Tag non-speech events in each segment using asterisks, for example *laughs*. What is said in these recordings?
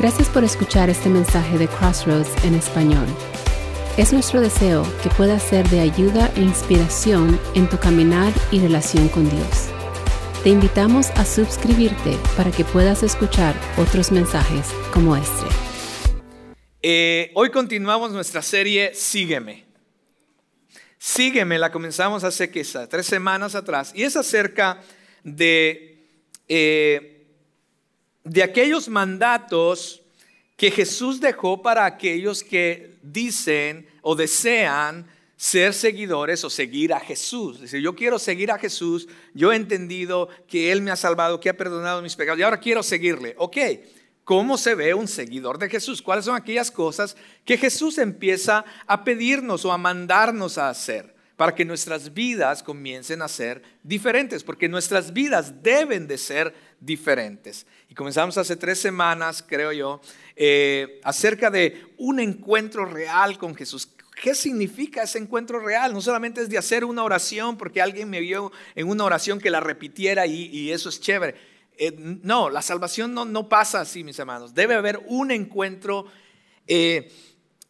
Gracias por escuchar este mensaje de Crossroads en español. Es nuestro deseo que pueda ser de ayuda e inspiración en tu caminar y relación con Dios. Te invitamos a suscribirte para que puedas escuchar otros mensajes como este. Eh, hoy continuamos nuestra serie Sígueme. Sígueme, la comenzamos hace que tres semanas atrás y es acerca de, eh, de aquellos mandatos que Jesús dejó para aquellos que dicen o desean ser seguidores o seguir a Jesús. Dice, yo quiero seguir a Jesús, yo he entendido que Él me ha salvado, que ha perdonado mis pecados y ahora quiero seguirle. Ok, ¿cómo se ve un seguidor de Jesús? ¿Cuáles son aquellas cosas que Jesús empieza a pedirnos o a mandarnos a hacer? para que nuestras vidas comiencen a ser diferentes, porque nuestras vidas deben de ser diferentes. Y comenzamos hace tres semanas, creo yo, eh, acerca de un encuentro real con Jesús. ¿Qué significa ese encuentro real? No solamente es de hacer una oración porque alguien me vio en una oración que la repitiera y, eso es chévere. Eh, no, la salvación no, no, pasa así, mis hermanos. Debe haber un encuentro eh,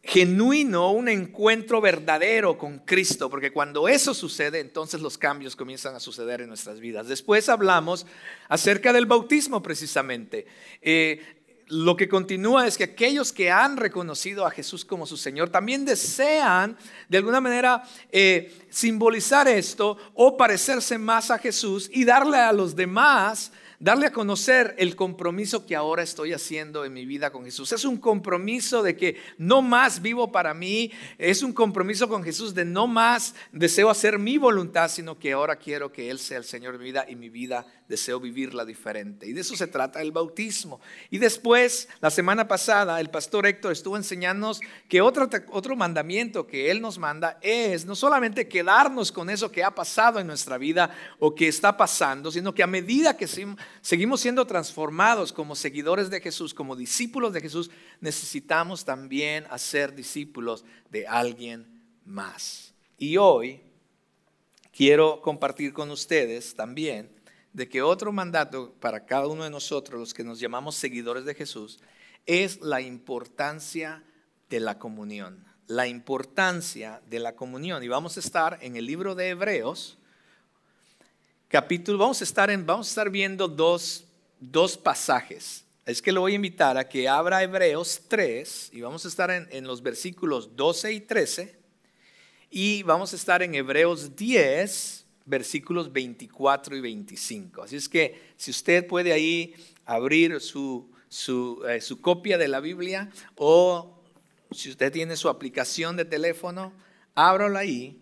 genuino, un encuentro verdadero con Cristo, porque cuando eso sucede, entonces los cambios comienzan a suceder en nuestras vidas. Después hablamos acerca del bautismo precisamente. Eh, lo que continúa es que aquellos que han reconocido a Jesús como su Señor también desean de alguna manera eh, simbolizar esto o parecerse más a Jesús y darle a los demás darle a conocer el compromiso que ahora estoy haciendo en mi vida con Jesús. Es un compromiso de que no más vivo para mí, es un compromiso con Jesús de no más deseo hacer mi voluntad, sino que ahora quiero que Él sea el Señor de mi vida y mi vida deseo vivirla diferente. Y de eso se trata el bautismo. Y después, la semana pasada, el pastor Héctor estuvo enseñándonos que otro, otro mandamiento que Él nos manda es no solamente quedarnos con eso que ha pasado en nuestra vida o que está pasando, sino que a medida que seguimos siendo transformados como seguidores de Jesús, como discípulos de Jesús, necesitamos también hacer discípulos de alguien más. Y hoy quiero compartir con ustedes también de que otro mandato para cada uno de nosotros, los que nos llamamos seguidores de Jesús, es la importancia de la comunión. La importancia de la comunión. Y vamos a estar en el libro de Hebreos, capítulo, vamos a estar, en, vamos a estar viendo dos, dos pasajes. Es que lo voy a invitar a que abra Hebreos 3 y vamos a estar en, en los versículos 12 y 13 y vamos a estar en Hebreos 10 versículos 24 y 25. Así es que si usted puede ahí abrir su, su, eh, su copia de la Biblia o si usted tiene su aplicación de teléfono, ábralo ahí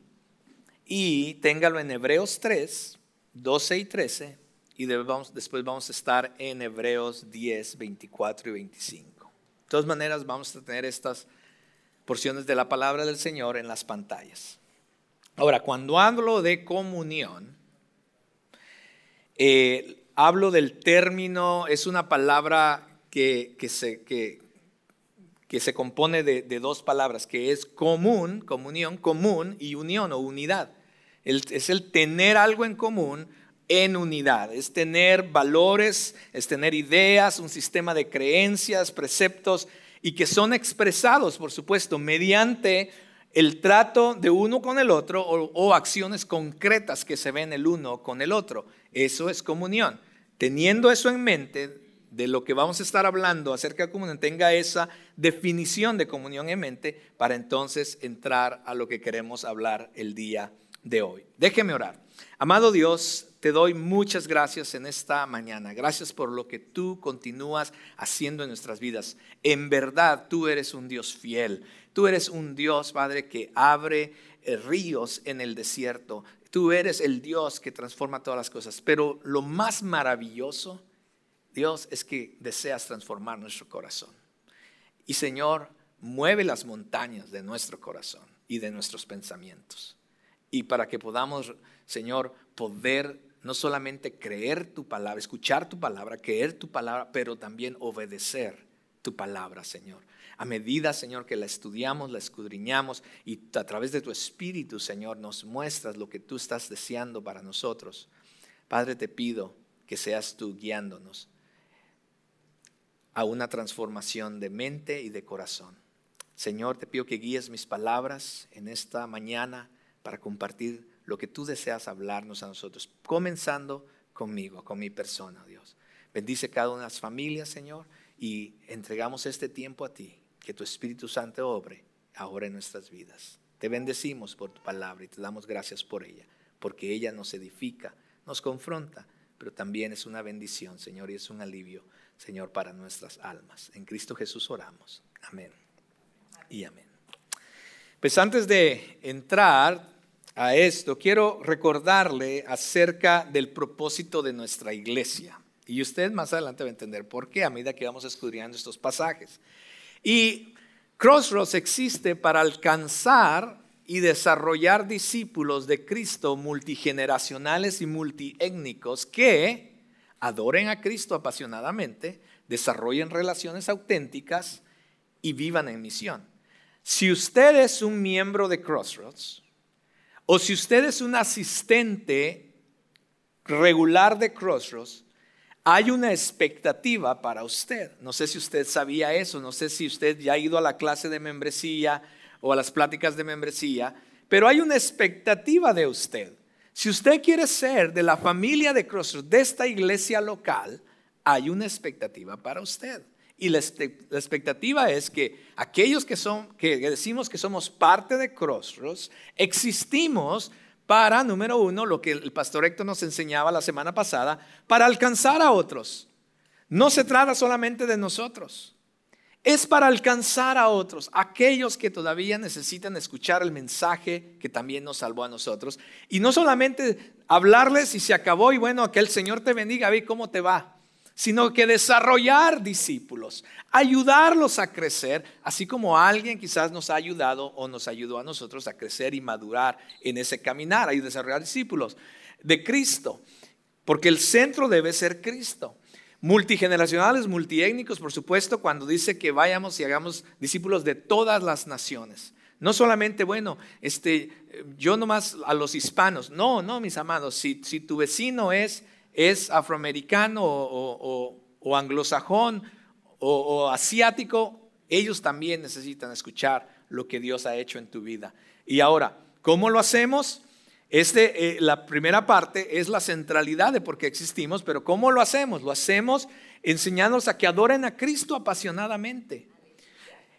y téngalo en Hebreos 3, 12 y 13 y después vamos a estar en Hebreos 10, 24 y 25. De todas maneras, vamos a tener estas porciones de la palabra del Señor en las pantallas. Ahora, cuando hablo de comunión, eh, hablo del término, es una palabra que, se, que, se, compone de, dos palabras, que es común, comunión, común y unión o unidad. es el tener algo en común en unidad, es tener valores, es tener ideas, un sistema de creencias, preceptos y que son expresados, por supuesto, mediante el trato de uno con el otro o, acciones concretas que se ven el uno con el otro. Eso es comunión. Teniendo eso en mente, de lo que vamos a estar hablando acerca de comunión, tenga esa definición de comunión en mente para entonces entrar a lo que queremos hablar el día de hoy. Déjeme orar. Amado Dios, te doy muchas gracias en esta mañana. Gracias por lo que tú continúas haciendo en nuestras vidas. En verdad, tú eres un Dios fiel. Tú eres un Dios, Padre, que abre eh, ríos en el desierto. Tú eres el Dios que transforma todas las cosas. Pero lo más maravilloso, Dios, es que deseas transformar nuestro corazón. Y Señor, mueve las montañas de nuestro corazón y de nuestros pensamientos. Y para que podamos, Señor, poder no solamente creer tu palabra, escuchar tu palabra, creer tu palabra, pero también obedecer tu palabra, Señor a medida, Señor, que la estudiamos, la escudriñamos y a través de tu Espíritu, Señor, nos muestras lo que tú estás deseando para nosotros. Padre, te pido que seas tú guiándonos a una transformación de mente y de corazón. Señor, te pido que guíes mis palabras en esta mañana para compartir lo que tú deseas hablarnos a nosotros, comenzando conmigo, con mi persona, Dios. Bendice cada una de las familias, Señor, y entregamos este tiempo a ti, que tu Espíritu Santo obre ahora en nuestras vidas. Te bendecimos por tu palabra y te damos gracias por ella, porque ella nos edifica, nos confronta, pero también es una bendición, Señor, y es un alivio, Señor, para nuestras almas. En Cristo Jesús oramos. Amén. Y amén. Pues antes de entrar a esto, quiero recordarle acerca del propósito de nuestra iglesia. Y usted más adelante va a entender por qué a medida que vamos escudriñando estos pasajes. Y Crossroads existe para alcanzar y desarrollar discípulos de Cristo multigeneracionales y multiétnicos que adoren a Cristo apasionadamente, desarrollen relaciones auténticas y vivan en misión. Si usted es un miembro de Crossroads o si usted es un asistente regular de Crossroads, hay una expectativa para usted. No sé si usted sabía eso, no sé si usted ya ha ido a la clase de membresía o a las pláticas de membresía, pero hay una expectativa de usted. Si usted quiere ser de la familia de Crossroads, de esta iglesia local, hay una expectativa para usted. Y la, expectativa es que aquellos que, son, que decimos que somos parte de Crossroads, existimos para, número uno, lo que el pastor Héctor nos enseñaba la semana pasada, para alcanzar a otros. No se trata solamente de nosotros. Es para alcanzar a otros, aquellos que todavía necesitan escuchar el mensaje que también nos salvó a nosotros. Y no solamente hablarles y se acabó y bueno, que el Señor te bendiga, ve cómo te va sino que desarrollar discípulos, ayudarlos a crecer, así como alguien quizás nos ha ayudado o nos ayudó a nosotros a crecer y madurar en ese caminar, y desarrollar discípulos de Cristo, porque el centro debe ser Cristo. Multigeneracionales, multiétnicos, por supuesto, cuando dice que vayamos y hagamos discípulos de todas las naciones. No solamente, bueno, este, yo nomás a los hispanos. No, no, mis amados, si, si tu vecino es es afroamericano o, anglosajón o, asiático, ellos también necesitan escuchar lo que Dios ha hecho en tu vida. Y ahora, ¿cómo lo hacemos? Este, eh, la primera parte es la centralidad de por qué existimos, pero ¿cómo lo hacemos? Lo hacemos enseñándonos a que adoren a Cristo apasionadamente.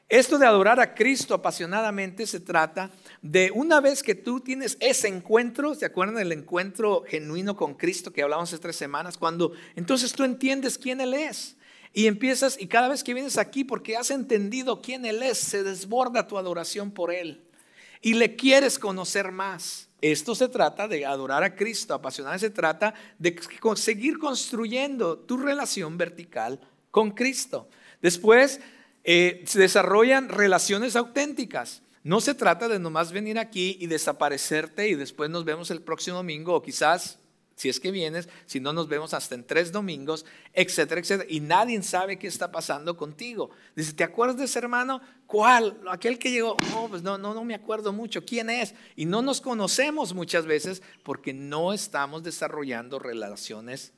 Esto de adorar a Cristo apasionadamente se trata de una vez que tú tienes ese encuentro, ¿se acuerdan del encuentro genuino con Cristo que hablamos hace tres semanas? Cuando entonces tú entiendes quién Él es. Y empiezas, y cada vez que vienes aquí, porque has entendido quién Él es, se desborda tu adoración por Él. Y le quieres conocer más. Esto se trata de adorar a Cristo, apasionadamente se trata de seguir construyendo tu relación vertical con Cristo. Después eh, se desarrollan relaciones auténticas. No se trata de nomás venir aquí y desaparecerte y después nos vemos el próximo domingo o quizás, si es que vienes, si no nos vemos hasta en tres domingos, etcétera, etcétera. Y nadie sabe qué está pasando contigo. Dice, ¿te acuerdas de ese hermano? ¿Cuál? Aquel que llegó. No, pues no, no, no me acuerdo mucho. ¿Quién es? Y no nos conocemos muchas veces porque no estamos desarrollando relaciones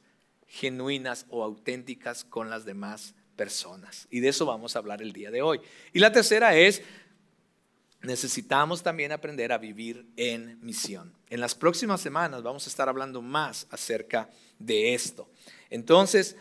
genuinas o auténticas con las demás personas. Y de eso vamos a hablar el día de hoy. Y la tercera es, necesitamos también aprender a vivir en misión. En las próximas semanas vamos a estar hablando más acerca de esto. Entonces,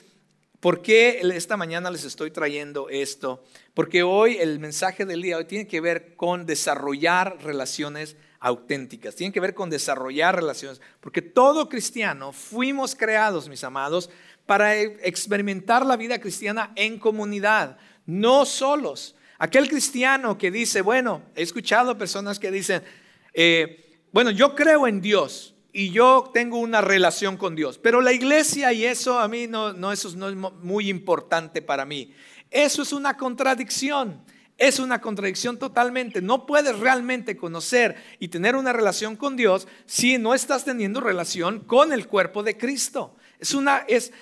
¿por qué esta mañana les estoy trayendo esto? Porque hoy el mensaje del día hoy tiene que ver con desarrollar relaciones auténticas, tiene que ver con desarrollar relaciones, porque todo cristiano fuimos creados, mis amados, para experimentar la vida cristiana en comunidad, no solos. Aquel cristiano que dice, bueno, he escuchado personas que dicen, eh, bueno, yo creo en Dios y yo tengo una relación con Dios, pero la iglesia y eso a mí no, no, eso no es muy importante para mí. Eso es una contradicción. Es una contradicción totalmente. No puedes realmente conocer y tener una relación con Dios si no estás teniendo relación con el cuerpo de Cristo. Es una, es,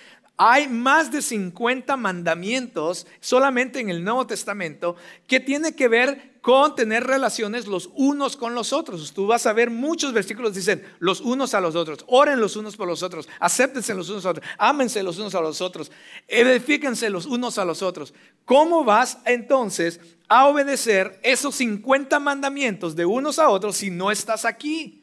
hay más de 50 mandamientos solamente en el Nuevo Testamento que tiene que ver con tener relaciones los unos con los otros. Tú vas a ver muchos versículos dicen los unos a los otros, oren los unos por los otros, acéptense los unos a los otros, ámense los unos a los otros, edifíquense los unos a los otros. ¿Cómo vas entonces a obedecer esos 50 mandamientos de unos a otros si no estás aquí?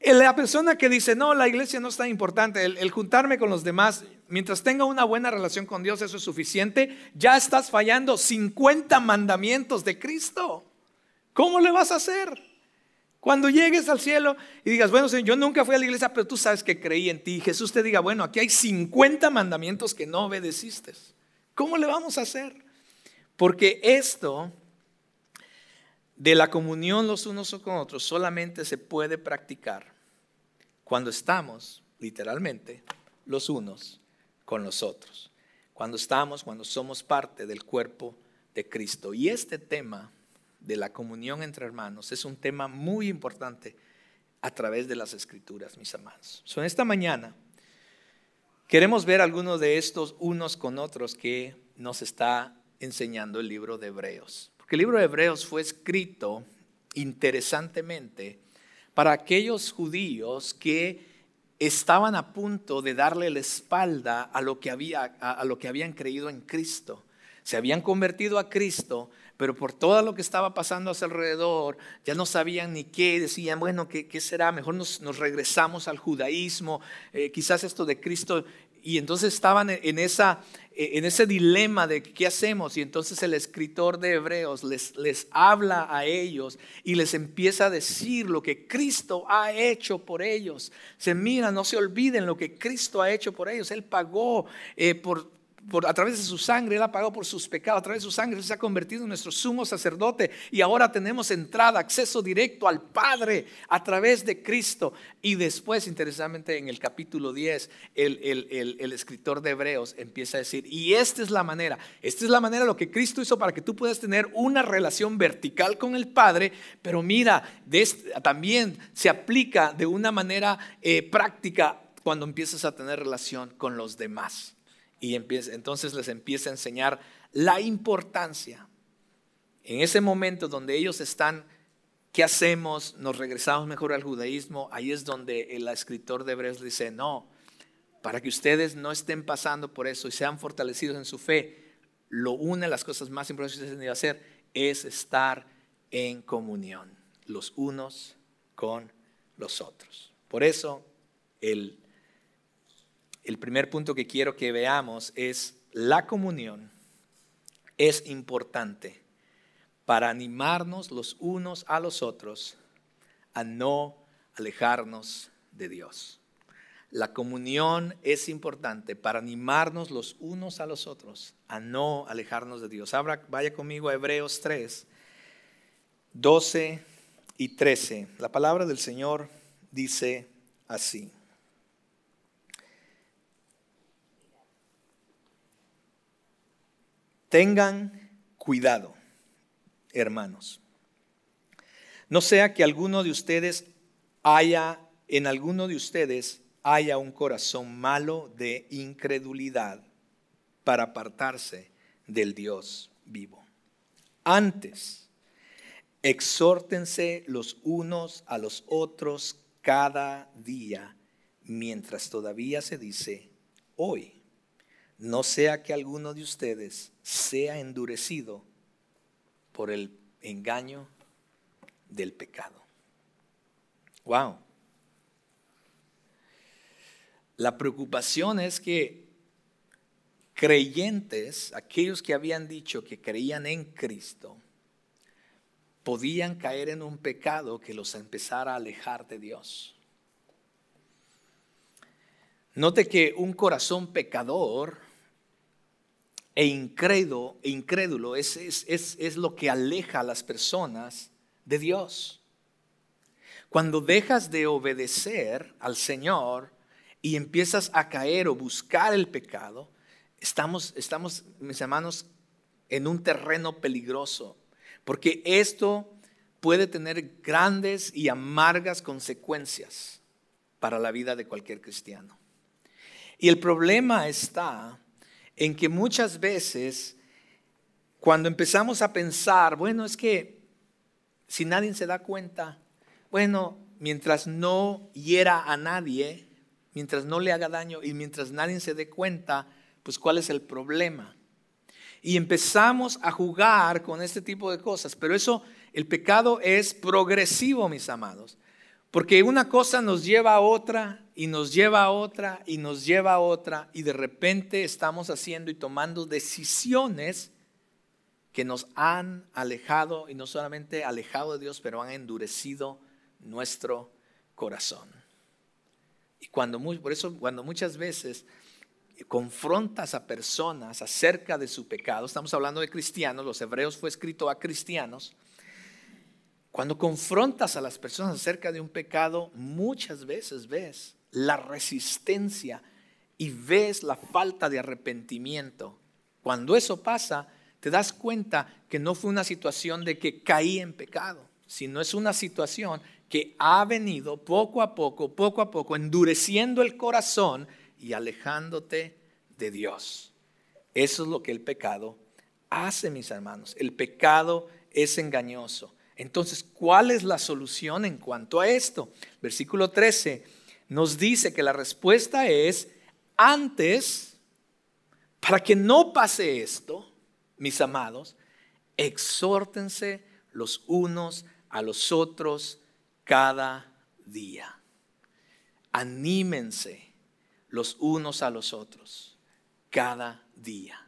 La persona que dice, no, la iglesia no es tan importante, el, juntarme con los demás, mientras tenga una buena relación con Dios, eso es suficiente, ya estás fallando 50 mandamientos de Cristo. ¿Cómo le vas a hacer? Cuando llegues al cielo y digas, bueno, Señor, yo nunca fui a la iglesia, pero tú sabes que creí en ti. Jesús te diga, bueno, aquí hay 50 mandamientos que no obedeciste. ¿Cómo le vamos a hacer? Porque esto de la comunión los unos con otros solamente se puede practicar cuando estamos, literalmente, los unos con los otros. Cuando estamos, cuando somos parte del cuerpo de Cristo. Y este tema de la comunión entre hermanos es un tema muy importante a través de las escrituras, mis amados. en esta mañana queremos ver algunos de estos unos con otros que nos está enseñando el libro de Hebreos que el libro de Hebreos fue escrito interesantemente para aquellos judíos que estaban a punto de darle la espalda a lo que, había, a, lo que habían creído en Cristo. Se habían convertido a Cristo, pero por todo lo que estaba pasando a su alrededor, ya no sabían ni qué, decían, bueno, ¿qué, qué será? Mejor nos, regresamos al judaísmo, eh, quizás esto de Cristo y entonces estaban en, esa, en ese dilema de qué hacemos. Y entonces el escritor de Hebreos les, les habla a ellos y les empieza a decir lo que Cristo ha hecho por ellos. Se mira, no se olviden lo que Cristo ha hecho por ellos. Él pagó eh, por, a través de su sangre, Él ha pagado por sus pecados, a través de su sangre se ha convertido en nuestro sumo sacerdote y ahora tenemos entrada, acceso directo al Padre a través de Cristo. Y después, interesantemente, en el capítulo 10, el, escritor de Hebreos empieza a decir, y esta es la manera, esta es la manera lo que Cristo hizo para que tú puedas tener una relación vertical con el Padre, pero mira, también se aplica de una manera eh, práctica cuando empiezas a tener relación con los demás. Y entonces les empieza a enseñar la importancia. En ese momento donde ellos están, ¿qué hacemos? ¿Nos regresamos mejor al judaísmo? Ahí es donde el escritor de Hebreos dice, no, para que ustedes no estén pasando por eso y sean fortalecidos en su fe, lo una de las cosas más importantes que ustedes que hacer es estar en comunión, los unos con los otros. Por eso el el primer punto que quiero que veamos es la comunión es importante para animarnos los unos a los otros a no alejarnos de Dios. La comunión es importante para animarnos los unos a los otros a no alejarnos de Dios. Abra, vaya conmigo a Hebreos 3, 12 y 13. La palabra del Señor dice así. Tengan cuidado, hermanos. No sea que alguno de ustedes haya, en alguno de ustedes haya un corazón malo de incredulidad para apartarse del Dios vivo. Antes, exhórtense los unos a los otros cada día, mientras todavía se dice hoy no sea que alguno de ustedes sea endurecido por el engaño del pecado. Wow. La preocupación es que creyentes, aquellos que habían dicho que creían en Cristo, podían caer en un pecado que los empezara a alejar de Dios. Note que un corazón pecador e incrédulo, incrédulo es, es, lo que aleja a las personas de Dios. Cuando dejas de obedecer al Señor y empiezas a caer o buscar el pecado, estamos, estamos, mis hermanos, en un terreno peligroso, porque esto puede tener grandes y amargas consecuencias para la vida de cualquier cristiano. Y el problema está en que muchas veces cuando empezamos a pensar, bueno, es que si nadie se da cuenta, bueno, mientras no hiera a nadie, mientras no le haga daño y mientras nadie se dé cuenta, pues cuál es el problema. Y empezamos a jugar con este tipo de cosas, pero eso, el pecado es progresivo, mis amados, porque una cosa nos lleva a otra y nos lleva a otra y nos lleva a otra y de repente estamos haciendo y tomando decisiones que nos han alejado y no solamente alejado de Dios, pero han endurecido nuestro corazón. Y cuando, por eso cuando muchas veces confrontas a personas acerca de su pecado, estamos hablando de cristianos, los hebreos fue escrito a cristianos, cuando confrontas a las personas acerca de un pecado, muchas veces ves la resistencia y ves la falta de arrepentimiento. Cuando eso pasa, te das cuenta que no fue una situación de que caí en pecado, sino es una situación que ha venido poco a poco, poco a poco, endureciendo el corazón y alejándote de Dios. Eso es lo que el pecado hace, mis hermanos. El pecado es engañoso. Entonces, ¿cuál es la solución en cuanto a esto? Versículo 13 nos dice que la respuesta es, antes, para que no pase esto, mis amados, exhórtense los unos a los otros cada día. Anímense los unos a los otros cada día.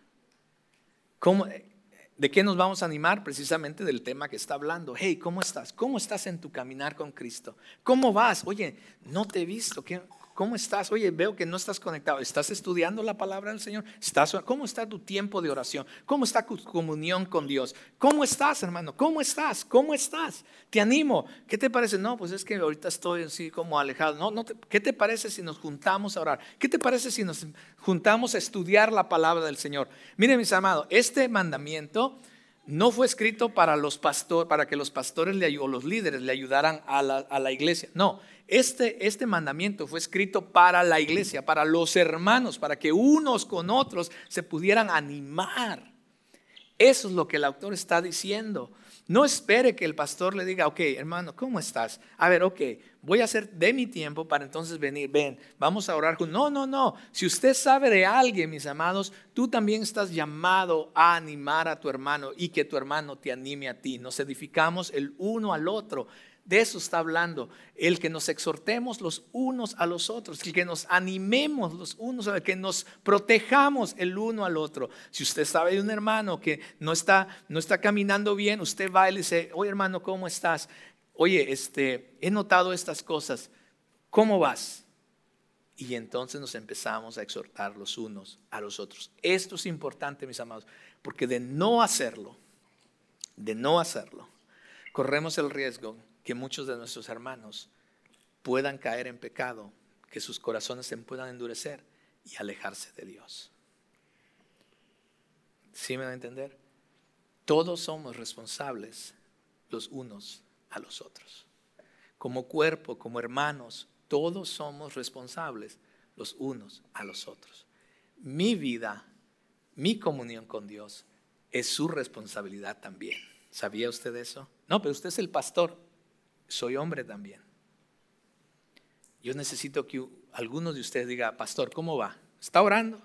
¿De qué nos vamos a animar? Precisamente del tema que está hablando. Hey, ¿cómo estás? ¿Cómo estás en tu caminar con Cristo? ¿Cómo vas? Oye, no te he visto. ¿Qué, ¿Cómo estás? Oye, veo que no estás conectado. ¿Estás estudiando la palabra del Señor? ¿Estás, ¿Cómo está tu tiempo de oración? ¿Cómo está tu comunión con Dios? ¿Cómo estás, hermano? ¿Cómo estás? ¿Cómo estás? Te animo. ¿Qué te parece? No, pues es que ahorita estoy así como alejado. No, no ¿Qué te parece si nos juntamos a orar? ¿Qué te parece si nos juntamos a estudiar la palabra del Señor? Miren, mis amados, este mandamiento no fue escrito para los pastores, para que los pastores le, o los líderes le ayudaran a la, a la iglesia. No, este, este mandamiento fue escrito para la iglesia, para los hermanos, para que unos con otros se pudieran animar. Eso es lo que el autor está diciendo. No espere que el pastor le diga, ok, hermano, ¿cómo estás? A ver, ok, voy a hacer de mi tiempo para entonces venir, ven, vamos a orar. No, no, no. Si usted sabe de alguien, mis amados, tú también estás llamado a animar a tu hermano y que tu hermano te anime a ti. Nos edificamos el uno al otro. De eso está hablando. El que nos exhortemos los unos a los otros, el que nos animemos los unos, el que nos protejamos el uno al otro. Si usted sabe de un hermano que no está, no está caminando bien, usted va y le dice, oye hermano, ¿cómo estás? Oye, este, he notado estas cosas. ¿Cómo vas? Y entonces nos empezamos a exhortar los unos a los otros. Esto es importante, mis amados, porque de no hacerlo, de no hacerlo, corremos el riesgo que muchos de nuestros hermanos puedan caer en pecado, que sus corazones se puedan endurecer y alejarse de Dios. ¿Sí me va a entender? Todos somos responsables los unos a los otros. Como cuerpo, como hermanos, todos somos responsables los unos a los otros. Mi vida, mi comunión con Dios es su responsabilidad también. ¿Sabía usted eso? No, pero usted es el pastor soy hombre también. Yo necesito que algunos de ustedes diga, pastor, ¿cómo va? ¿Está orando?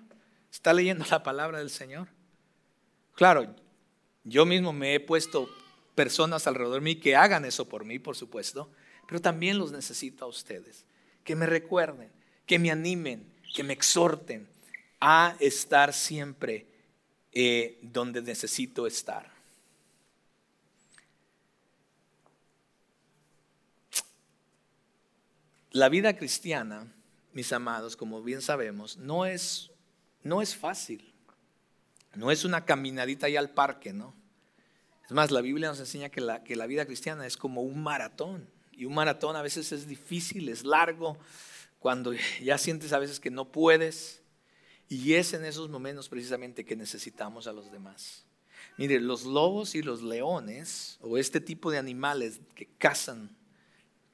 ¿Está leyendo la palabra del Señor? Claro, yo mismo me he puesto personas alrededor de mí que hagan eso por mí, por supuesto, pero también los necesito a ustedes, que me recuerden, que me animen, que me exhorten a estar siempre eh, donde necesito estar. La vida cristiana, mis amados, como bien sabemos, no es, no es fácil. No es una caminadita ahí al parque, ¿no? Es más, la Biblia nos enseña que la, que la vida cristiana es como un maratón. Y un maratón a veces es difícil, es largo, cuando ya sientes a veces que no puedes. Y es en esos momentos precisamente que necesitamos a los demás. Mire, los lobos y los leones, o este tipo de animales que cazan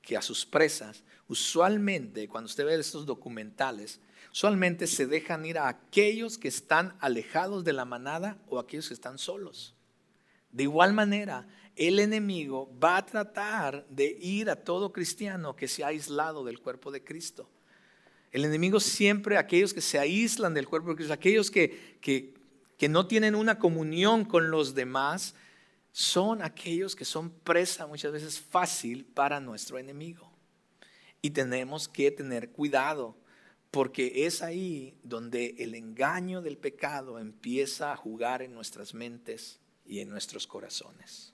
que a sus presas, usualmente cuando usted ve estos documentales, usualmente se dejan ir a aquellos que están alejados de la manada o aquellos que están solos. De igual manera, el enemigo va a tratar de ir a todo cristiano que se ha aislado del cuerpo de Cristo. El enemigo siempre, aquellos que se aíslan del cuerpo de Cristo, aquellos que, que, que no tienen una comunión con los demás, son aquellos que son presa muchas veces fácil para nuestro enemigo. Y tenemos que tener cuidado, porque es ahí donde el engaño del pecado empieza a jugar en nuestras mentes y en nuestros corazones.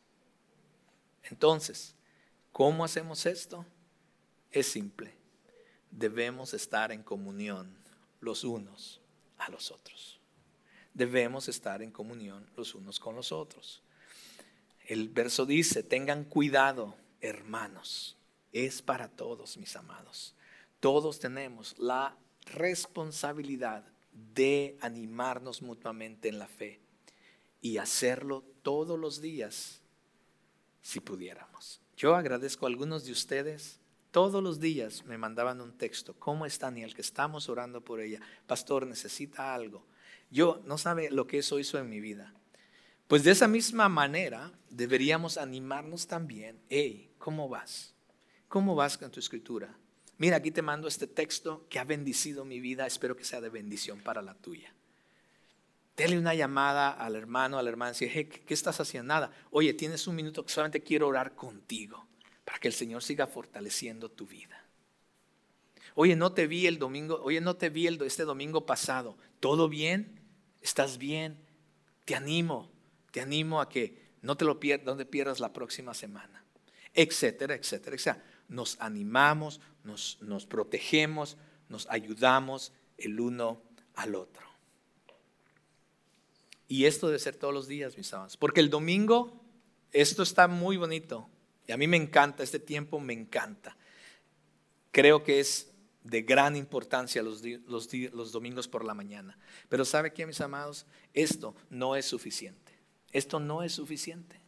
Entonces, ¿cómo hacemos esto? Es simple. Debemos estar en comunión los unos a los otros. Debemos estar en comunión los unos con los otros. El verso dice, tengan cuidado, hermanos. Es para todos, mis amados. Todos tenemos la responsabilidad de animarnos mutuamente en la fe y hacerlo todos los días si pudiéramos. Yo agradezco a algunos de ustedes. Todos los días me mandaban un texto. ¿Cómo está Daniel? Que estamos orando por ella. Pastor, necesita algo. Yo no sabe lo que eso hizo en mi vida. Pues de esa misma manera deberíamos animarnos también. Hey, ¿cómo vas? ¿Cómo vas con tu escritura? Mira, aquí te mando este texto que ha bendecido mi vida. Espero que sea de bendición para la tuya. Dele una llamada al hermano, a la hermana, y hey, ¿qué estás haciendo? Nada. Oye, tienes un minuto que solamente quiero orar contigo para que el Señor siga fortaleciendo tu vida. Oye, no te vi el domingo, oye, no te vi el, este domingo pasado. ¿Todo bien? ¿Estás bien? Te animo, te animo a que no te lo pierdas, no te pierdas la próxima semana, etcétera, etcétera, etcétera. Nos animamos, nos, protegemos, nos ayudamos el uno al otro. Y esto debe ser todos los días, mis amados. Porque el domingo, esto está muy bonito. Y a mí me encanta, este tiempo me encanta. Creo que es de gran importancia los, los, domingos por la mañana. Pero ¿sabe qué, mis amados? Esto no es suficiente. Esto no es suficiente.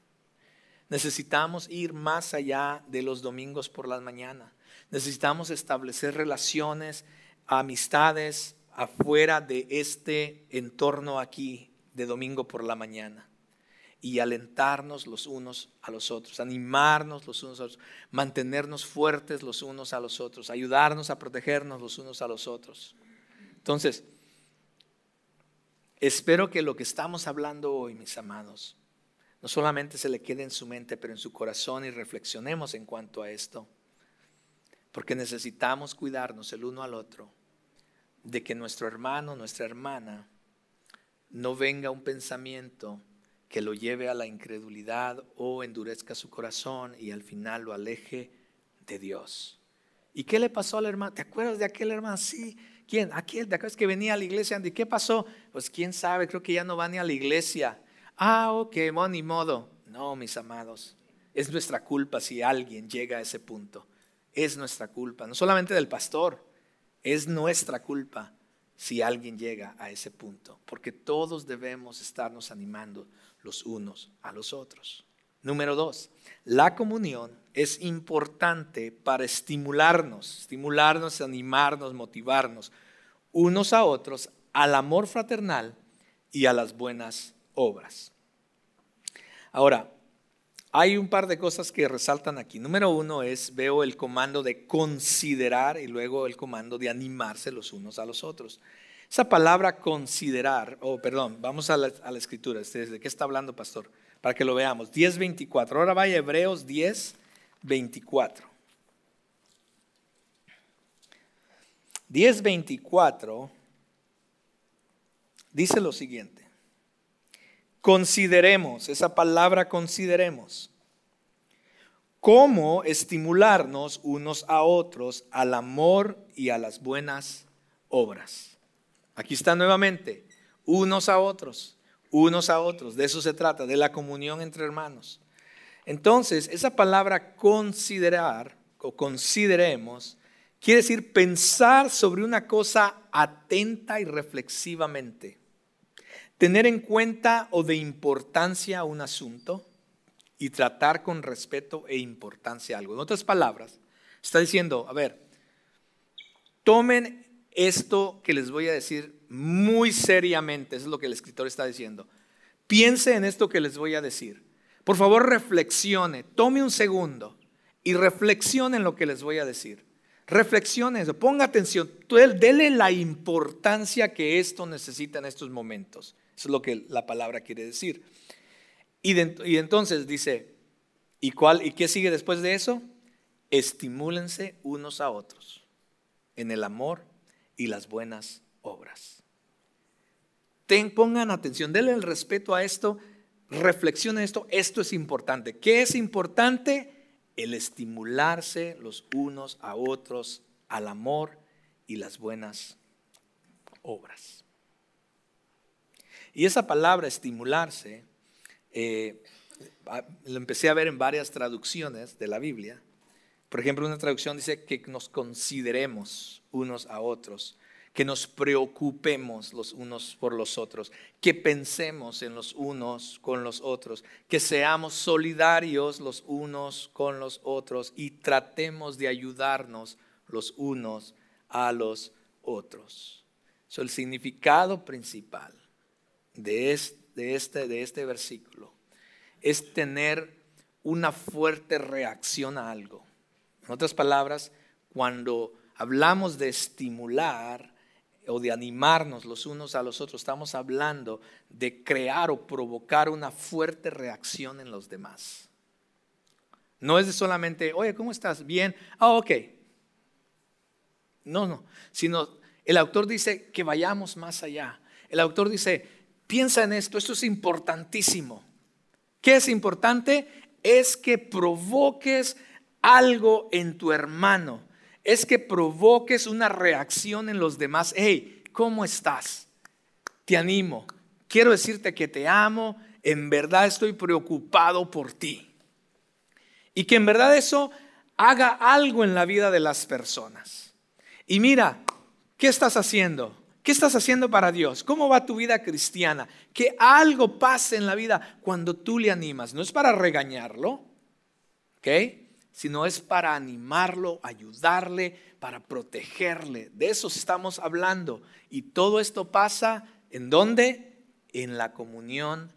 Necesitamos ir más allá de los domingos por la mañana. Necesitamos establecer relaciones, amistades afuera de este entorno aquí, de domingo por la mañana y alentarnos los unos a los otros, animarnos los unos a los otros, mantenernos fuertes los unos a los otros, ayudarnos a protegernos los unos a los otros. Entonces, espero que lo que estamos hablando hoy, mis amados, no solamente se le quede en su mente, pero en su corazón y reflexionemos en cuanto a esto, porque necesitamos cuidarnos el uno al otro de que nuestro hermano, nuestra hermana, no venga un pensamiento que lo lleve a la incredulidad o endurezca su corazón y al final lo aleje de Dios. ¿Y qué le pasó al hermano? ¿Te acuerdas de aquel hermano? Sí. ¿Quién? Aquel, ¿te acuerdas que venía a la iglesia? ¿Y qué pasó? Pues quién sabe, creo que ya no va ni a la iglesia. Ah, ok, ni modo. No, mis amados, es nuestra culpa si alguien llega a ese punto. Es nuestra culpa, no solamente del pastor, es nuestra culpa si alguien llega a ese punto, porque todos debemos estarnos animando los unos a los otros. Número dos, la comunión es importante para estimularnos, estimularnos, animarnos, motivarnos unos a otros al amor fraternal y a las buenas obras. Ahora, hay un par de cosas que resaltan aquí. Número uno es, veo el comando de considerar y luego el comando de animarse los unos a los otros. Esa palabra considerar, oh, perdón, vamos a la, escritura. ¿De qué está hablando, pastor? Para que lo veamos. 10.24. Ahora vaya Hebreos 10.24. 10.24 dice lo siguiente. Consideremos, esa palabra consideremos, cómo estimularnos unos a otros al amor y a las buenas obras. Aquí está nuevamente, unos a otros, unos a otros, de eso se trata, de la comunión entre hermanos. Entonces, esa palabra considerar o consideremos quiere decir pensar sobre una cosa atenta y reflexivamente tener en cuenta o de importancia un asunto y tratar con respeto e importancia algo. En otras palabras, está diciendo, a ver, tomen esto que les voy a decir muy seriamente, eso es lo que el escritor está diciendo. Piense en esto que les voy a decir. Por favor, reflexione, tome un segundo y reflexione en lo que les voy a decir. Reflexione eso, ponga atención, dele la importancia que esto necesita en estos momentos. Es lo que la palabra quiere decir. Y, y entonces dice, ¿y, cuál, ¿y qué sigue después de eso? Estimúlense unos a otros en el amor y las buenas obras. Ten, pongan atención, denle el respeto a esto, reflexionen esto, esto es importante. ¿Qué es importante? El estimularse los unos a otros al amor y las buenas obras. Y esa palabra estimularse, eh, lo empecé a ver en varias traducciones de la Biblia. Por ejemplo, una traducción dice que nos consideremos unos a otros, que nos preocupemos los unos por los otros, que pensemos en los unos con los otros, que seamos solidarios los unos con los otros y tratemos de ayudarnos los unos a los otros. So, el significado principal de este, de este versículo es tener una fuerte reacción a algo en otras palabras, cuando hablamos de estimular o de animarnos los unos a los otros, estamos hablando de crear o provocar una fuerte reacción en los demás. No es solamente, oye, ¿cómo estás? Bien, ah, ok. No, no, sino el autor dice que vayamos más allá. El autor dice, piensa en esto, esto es importantísimo. ¿Qué es importante? Es que provoques algo en tu hermano, es que provoques una reacción en los demás. Hey, ¿cómo estás? Te animo. Quiero decirte que te amo. En verdad estoy preocupado por ti. Y que en verdad eso haga algo en la vida de las personas. Y mira, ¿qué estás haciendo? ¿Qué estás haciendo para Dios? ¿Cómo va tu vida cristiana? Que algo pase en la vida cuando tú le animas. No es para regañarlo, ¿ok? Sino es para animarlo, ayudarle, para protegerle. De eso estamos hablando. Y todo esto pasa en dónde? En la comunión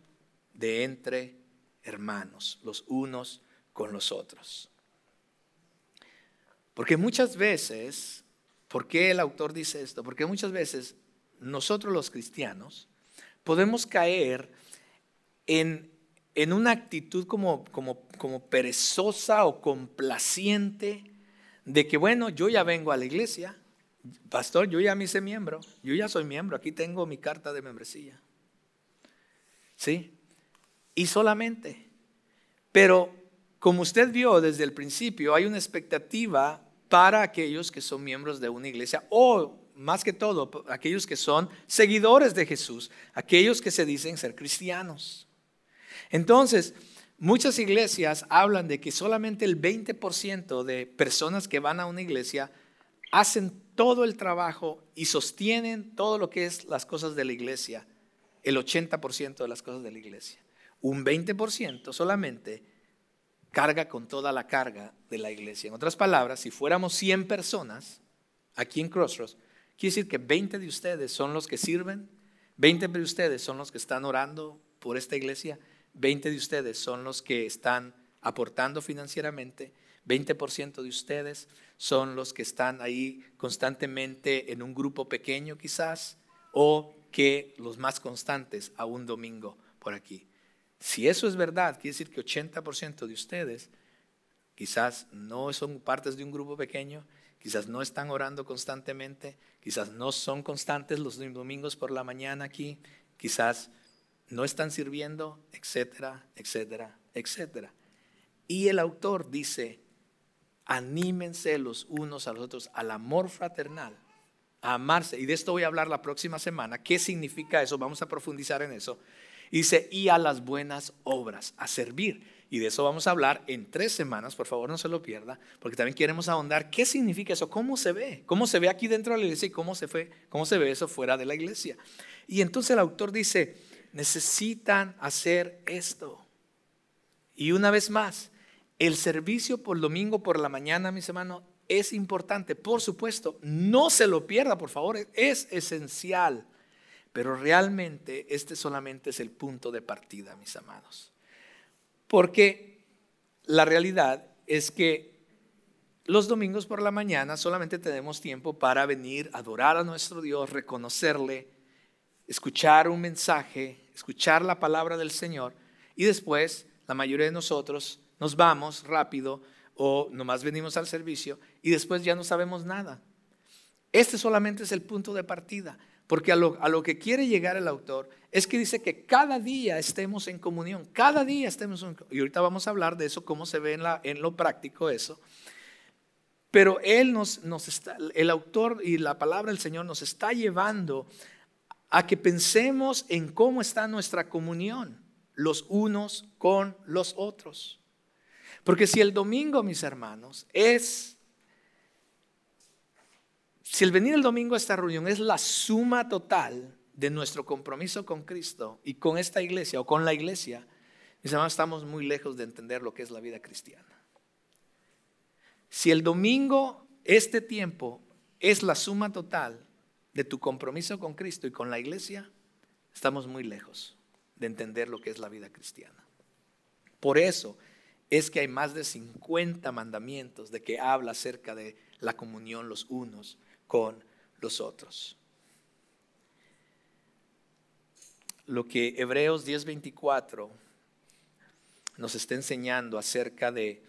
de entre hermanos, los unos con los otros. Porque muchas veces, ¿por qué el autor dice esto? Porque muchas veces nosotros los cristianos podemos caer en en una actitud como, como, como perezosa o complaciente de que, bueno, yo ya vengo a la iglesia, pastor, yo ya me hice miembro, yo ya soy miembro, aquí tengo mi carta de membresía. ¿Sí? Y solamente. Pero como usted vio desde el principio, hay una expectativa para aquellos que son miembros de una iglesia o más que todo, aquellos que son seguidores de Jesús, aquellos que se dicen ser cristianos. Entonces, muchas iglesias hablan de que solamente el 20% de personas que van a una iglesia hacen todo el trabajo y sostienen todo lo que es las cosas de la iglesia, el 80% de las cosas de la iglesia. Un 20% solamente carga con toda la carga de la iglesia. En otras palabras, si fuéramos 100 personas aquí en Crossroads, quiere decir que 20 de ustedes son los que sirven, 20 de ustedes son los que están orando por esta iglesia 20 de ustedes son los que están aportando financieramente, 20% de ustedes son los que están ahí constantemente en un grupo pequeño quizás, o que los más constantes a un domingo por aquí. Si eso es verdad, quiere decir que 80% de ustedes quizás no son partes de un grupo pequeño, quizás no están orando constantemente, quizás no son constantes los domingos por la mañana aquí, quizás no están sirviendo, etcétera, etcétera, etcétera. Y el autor dice, anímense los unos a los otros al amor fraternal, a amarse. Y de esto voy a hablar la próxima semana. ¿Qué significa eso? Vamos a profundizar en eso. dice, y a las buenas obras, a servir. Y de eso vamos a hablar en tres semanas, por favor no se lo pierda, porque también queremos ahondar qué significa eso, cómo se ve, cómo se ve aquí dentro de la iglesia y cómo se, fue, cómo se ve eso fuera de la iglesia. Y entonces el autor dice, necesitan hacer esto. Y una vez más, el servicio por domingo por la mañana, mis hermanos, es importante, por supuesto, no se lo pierda, por favor, es esencial. Pero realmente este solamente es el punto de partida, mis amados. Porque la realidad es que los domingos por la mañana solamente tenemos tiempo para venir adorar a nuestro Dios, reconocerle, escuchar un mensaje, escuchar la palabra del Señor y después la mayoría de nosotros nos vamos rápido o nomás venimos al servicio y después ya no sabemos nada. Este solamente es el punto de partida, porque a lo, que quiere llegar el autor es que dice que cada día estemos en comunión, cada día estemos en Y ahorita vamos a hablar de eso, cómo se ve en, la, en lo práctico eso. Pero él nos, nos está, el autor y la palabra del Señor nos está llevando a que pensemos en cómo está nuestra comunión los unos con los otros. Porque si el domingo, mis hermanos, es, si el venir el domingo a esta reunión es la suma total de nuestro compromiso con Cristo y con esta iglesia o con la iglesia, mis hermanos, estamos muy lejos de entender lo que es la vida cristiana. Si el domingo, este tiempo, es la suma total de tu compromiso con Cristo y con la iglesia, estamos muy lejos de entender lo que es la vida cristiana. Por eso es que hay más de 50 mandamientos de que habla acerca de la comunión los unos con los otros. Lo que Hebreos 10:24 nos está enseñando acerca de,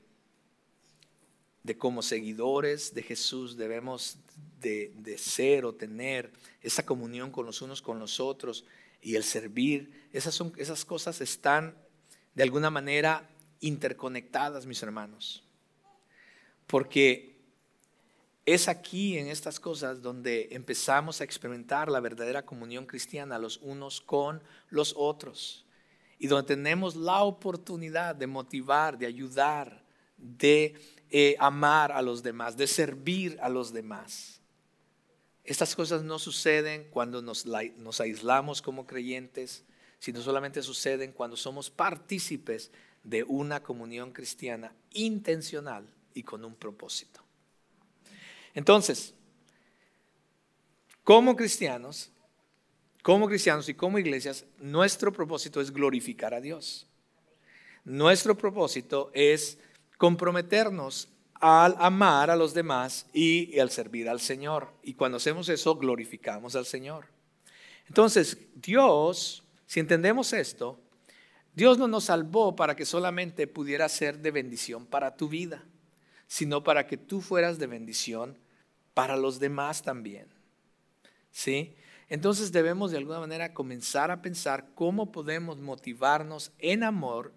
de cómo seguidores de Jesús debemos de, ser o tener esa comunión con los unos con los otros y el servir, esas, esas cosas están de alguna manera interconectadas, mis hermanos. Porque es aquí en estas cosas donde empezamos a experimentar la verdadera comunión cristiana los unos con los otros. Y donde tenemos la oportunidad de motivar, de ayudar, de eh, amar a los demás, de servir a los demás. Estas cosas no suceden cuando nos, aislamos como creyentes, sino solamente suceden cuando somos partícipes de una comunión cristiana intencional y con un propósito. Entonces, como cristianos, como cristianos y como iglesias, nuestro propósito es glorificar a Dios. Nuestro propósito es comprometernos al amar a los demás y, al servir al Señor. Y cuando hacemos eso, glorificamos al Señor. Entonces, Dios, si entendemos esto, Dios no nos salvó para que solamente pudiera ser de bendición para tu vida, sino para que tú fueras de bendición para los demás también. ¿Sí? Entonces debemos de alguna manera comenzar a pensar cómo podemos motivarnos en amor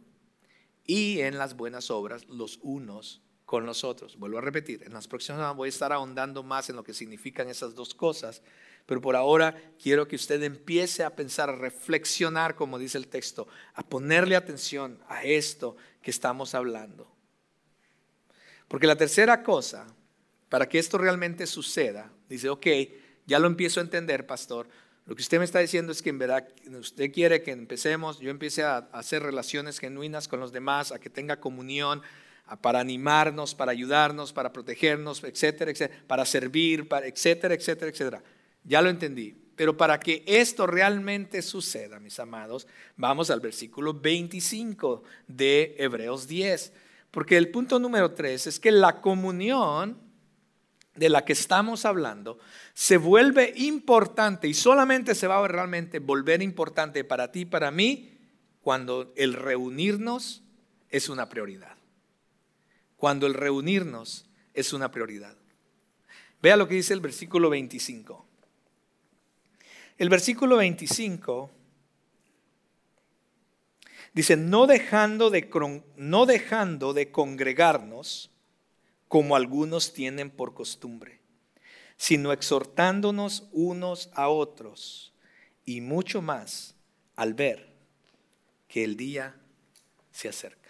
y en las buenas obras los unos con los otros. Vuelvo a repetir, en las próximas voy a estar ahondando más en lo que significan esas dos cosas, pero por ahora quiero que usted empiece a pensar, a reflexionar, como dice el texto, a ponerle atención a esto que estamos hablando. Porque la tercera cosa, para que esto realmente suceda, dice, ok, ya lo empiezo a entender, pastor. Lo que usted me está diciendo es que en verdad usted quiere que empecemos, yo empiece a hacer relaciones genuinas con los demás, a que tenga comunión, para animarnos, para ayudarnos, para protegernos, etcétera, etcétera, para servir, para, etcétera, etcétera, etcétera. Ya lo entendí. Pero para que esto realmente suceda, mis amados, vamos al versículo 25 de Hebreos 10. Porque el punto número 3 es que la comunión de la que estamos hablando se vuelve importante y solamente se va a realmente volver importante para ti y para mí cuando el reunirnos es una prioridad. Cuando el reunirnos es una prioridad. Vea lo que dice el versículo 25. El versículo 25 dice, no dejando de, no dejando de congregarnos como algunos tienen por costumbre, sino exhortándonos unos a otros y mucho más al ver que el día se acerca.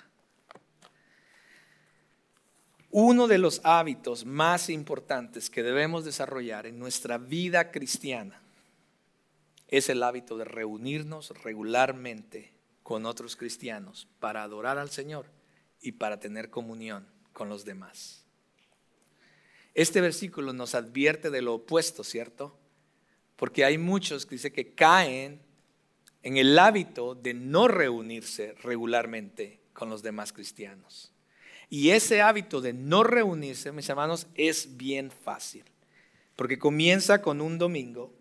Uno de los hábitos más importantes que debemos desarrollar en nuestra vida cristiana es el hábito de reunirnos regularmente con otros cristianos para adorar al Señor y para tener comunión con los demás. Este versículo nos advierte de lo opuesto, ¿cierto? Porque hay muchos que dice que caen en el hábito de no reunirse regularmente con los demás cristianos. Y ese hábito de no reunirse, mis hermanos, es bien fácil. Porque comienza con un domingo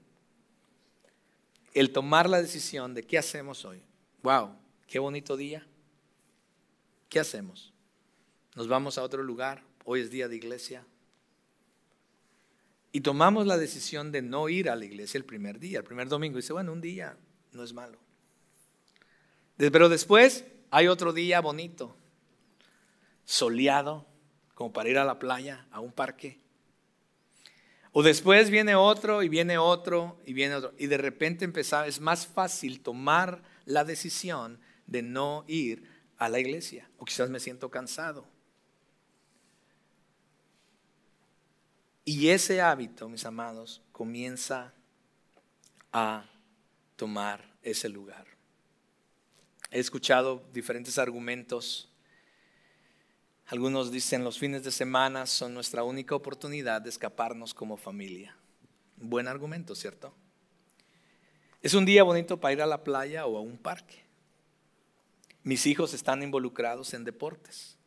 el tomar la decisión de qué hacemos hoy. Wow, qué bonito día. ¿Qué hacemos? ¿Nos vamos a otro lugar? Hoy es día de iglesia. Y tomamos la decisión de no ir a la iglesia el primer día, el primer domingo. Y dice, bueno, un día no es malo. Pero después hay otro día bonito, soleado, como para ir a la playa, a un parque. O después viene otro y viene otro y viene otro. Y de repente empezar, es más fácil tomar la decisión de no ir a la iglesia. O quizás me siento cansado. Y ese hábito, mis amados, comienza a tomar ese lugar. He escuchado diferentes argumentos algunos dicen los fines de semana son nuestra única oportunidad de escaparnos como familia. buen argumento, ¿cierto? Es un día bonito para ir a la playa o a un parque. Mis hijos están involucrados en deportes.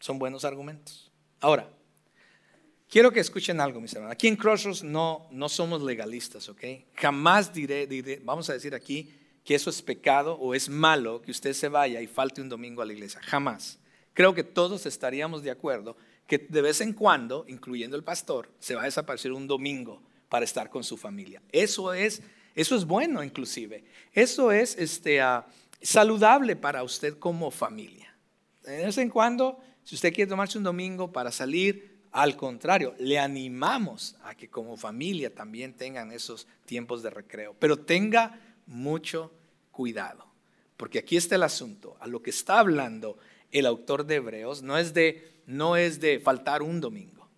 Son buenos argumentos. Ahora, quiero que escuchen algo, mis hermanos. Aquí en Crossroads no, no somos legalistas, ¿ok? Jamás diré, diré, vamos a decir aquí, que eso es pecado o es malo que usted se vaya y falte un domingo a la iglesia. Jamás creo que todos estaríamos de acuerdo que de vez en cuando, incluyendo el pastor, se va a desaparecer un domingo para estar con su familia. Eso es, eso es bueno inclusive. Eso es este, ah, saludable para usted como familia. De vez en cuando, si usted quiere tomarse un domingo para salir, al contrario, le animamos a que como familia también tengan esos tiempos de recreo. Pero tenga mucho cuidado, porque aquí está el asunto. A lo que está hablando el autor de Hebreos no es de, no es de faltar un domingo,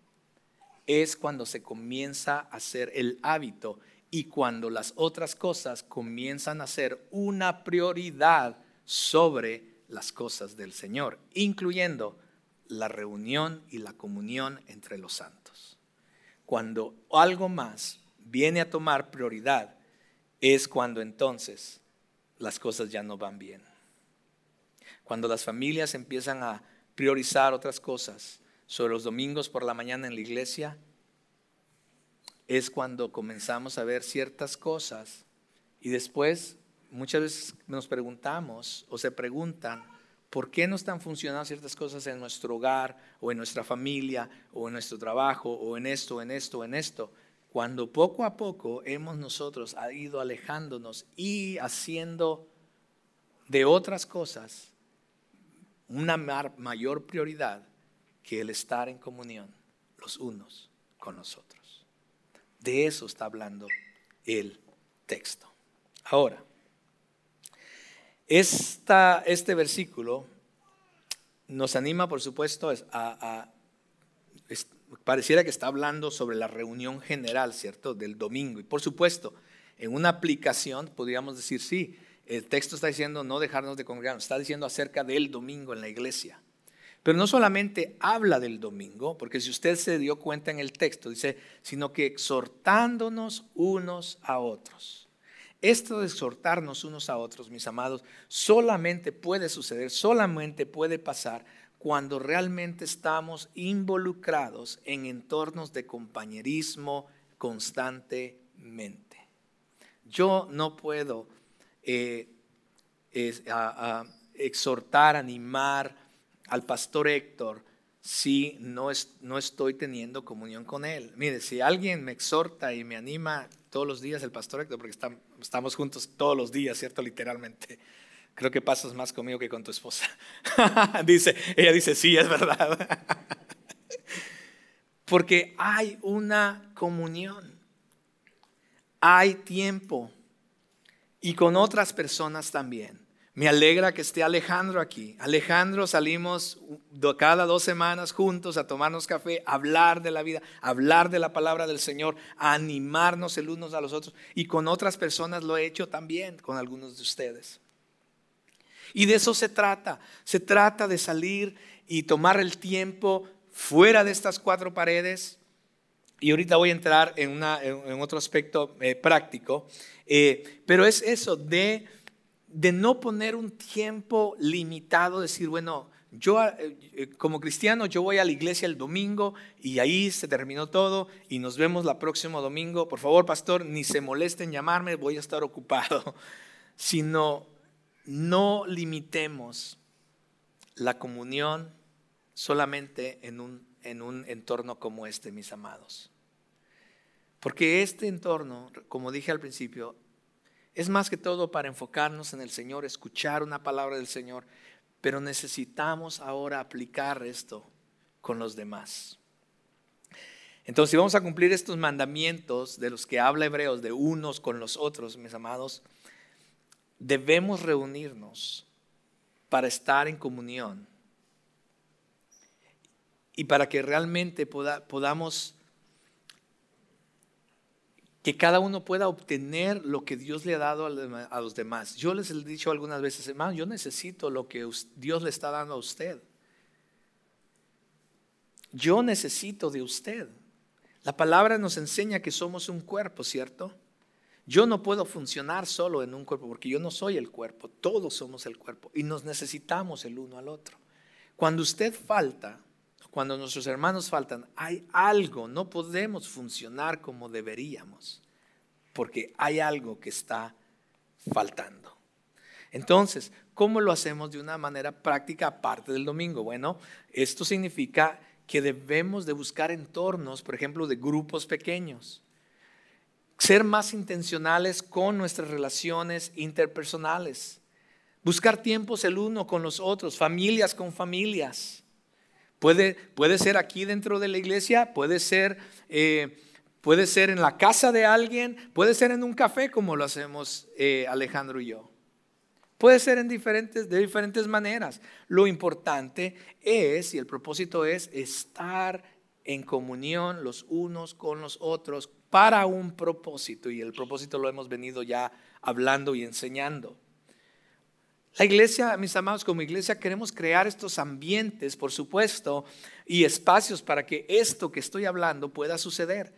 es cuando se comienza a hacer el hábito y cuando las otras cosas comienzan a ser una prioridad sobre las cosas del Señor, incluyendo la reunión y la comunión entre los santos. Cuando algo más viene a tomar prioridad, es cuando entonces las cosas ya no van bien. Cuando las familias empiezan a priorizar otras cosas sobre los domingos por la mañana en la iglesia, es cuando comenzamos a ver ciertas cosas y después muchas veces nos preguntamos o se preguntan, ¿por qué no están funcionando ciertas cosas en nuestro hogar o en nuestra familia o en nuestro trabajo o en esto, en esto, en esto? Cuando poco a poco hemos nosotros ido alejándonos y haciendo de otras cosas una mayor prioridad que el estar en comunión los unos con los otros. De eso está hablando el texto. Ahora, este versículo nos anima, por supuesto, a, pareciera que está hablando sobre la reunión general, ¿cierto?, del domingo. Y por supuesto, en una aplicación podríamos decir, sí, el texto está diciendo no dejarnos de congregar, está diciendo acerca del domingo en la iglesia. Pero no solamente habla del domingo, porque si usted se dio cuenta en el texto, dice, sino que exhortándonos unos a otros. Esto de exhortarnos unos a otros, mis amados, solamente puede suceder, solamente puede pasar cuando realmente estamos involucrados en entornos de compañerismo constantemente. Yo no puedo eh, a, exhortar, animar al pastor Héctor si no, es, no estoy teniendo comunión con él. Mire, si alguien me exhorta y me anima todos los días, el pastor Héctor, porque estamos juntos todos los días, ¿cierto? Literalmente. Creo que pasas más conmigo que con tu esposa. *laughs* dice, ella dice, sí, es verdad. *laughs* porque hay una comunión. Hay tiempo y con otras personas también. Me alegra que esté Alejandro aquí. Alejandro salimos cada dos semanas juntos a tomarnos café, a hablar de la vida, a hablar de la palabra del Señor, a animarnos el unos a los otros. Y con otras personas lo he hecho también, con algunos de ustedes. Y de eso se trata. Se trata de salir y tomar el tiempo fuera de estas cuatro paredes Y ahorita voy a entrar en, una, otro aspecto eh, práctico, eh, pero es eso de, de no poner un tiempo limitado, decir, bueno, yo eh, como cristiano yo voy a la iglesia el domingo y ahí se terminó todo y nos vemos la próximo domingo. Por favor, pastor, ni se molesten en llamarme, voy a estar ocupado. *laughs* Sino no limitemos la comunión solamente en un, en un entorno como este, mis amados. Porque este entorno, como dije al principio, es más que todo para enfocarnos en el Señor, escuchar una palabra del Señor, pero necesitamos ahora aplicar esto con los demás. Entonces, si vamos a cumplir estos mandamientos de los que habla Hebreos, de unos con los otros, mis amados, debemos reunirnos para estar en comunión y para que realmente podamos, que cada uno pueda obtener lo que Dios le ha dado a los demás. Yo les he dicho algunas veces, hermano, yo necesito lo que Dios le está dando a usted. Yo necesito de usted. La palabra nos enseña que somos un cuerpo, ¿cierto? Yo no puedo funcionar solo en un cuerpo porque yo no soy el cuerpo, todos somos el cuerpo y nos necesitamos el uno al otro. Cuando usted falta, cuando nuestros hermanos faltan, hay algo, no podemos funcionar como deberíamos porque hay algo que está faltando. Entonces, ¿cómo lo hacemos de una manera práctica aparte del domingo? Bueno, esto significa que debemos de buscar entornos, por ejemplo, de grupos pequeños ser más intencionales con nuestras relaciones interpersonales, buscar tiempos el uno con los otros, familias con familias. Puede, puede ser aquí dentro de la iglesia, puede ser, eh, puede ser en la casa de alguien, puede ser en un café como lo hacemos eh, Alejandro y yo. Puede ser en diferentes, de diferentes maneras. Lo importante es, y el propósito es, estar en comunión los unos con los otros para un propósito y el propósito lo hemos venido ya hablando y enseñando. La iglesia, mis amados, como iglesia queremos crear estos ambientes, por supuesto, y espacios para que esto que estoy hablando pueda suceder.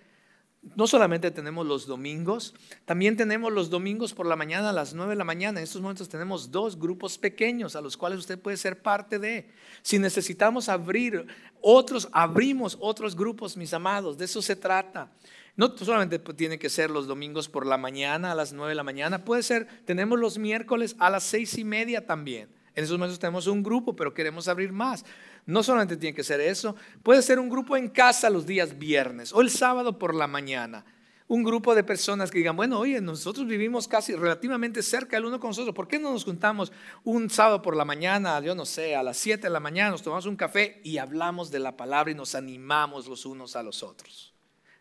No solamente tenemos los domingos, también tenemos los domingos por la mañana a las 9 de la mañana. En estos momentos tenemos dos grupos pequeños a los cuales usted puede ser parte de. Si necesitamos abrir otros, abrimos otros grupos, mis amados. De eso se trata. No solamente tiene que ser los domingos por la mañana, a las 9 de la mañana, puede ser, tenemos los miércoles a las seis y media también. En esos momentos tenemos un grupo, pero queremos abrir más. No solamente tiene que ser eso, puede ser un grupo en casa los días viernes o el sábado por la mañana. Un grupo de personas que digan, bueno, oye, nosotros vivimos casi relativamente cerca el uno con nosotros, ¿por qué no nos juntamos un sábado por la mañana, yo no sé, a las 7 de la mañana, nos tomamos un café y hablamos de la palabra y nos animamos los unos a los otros?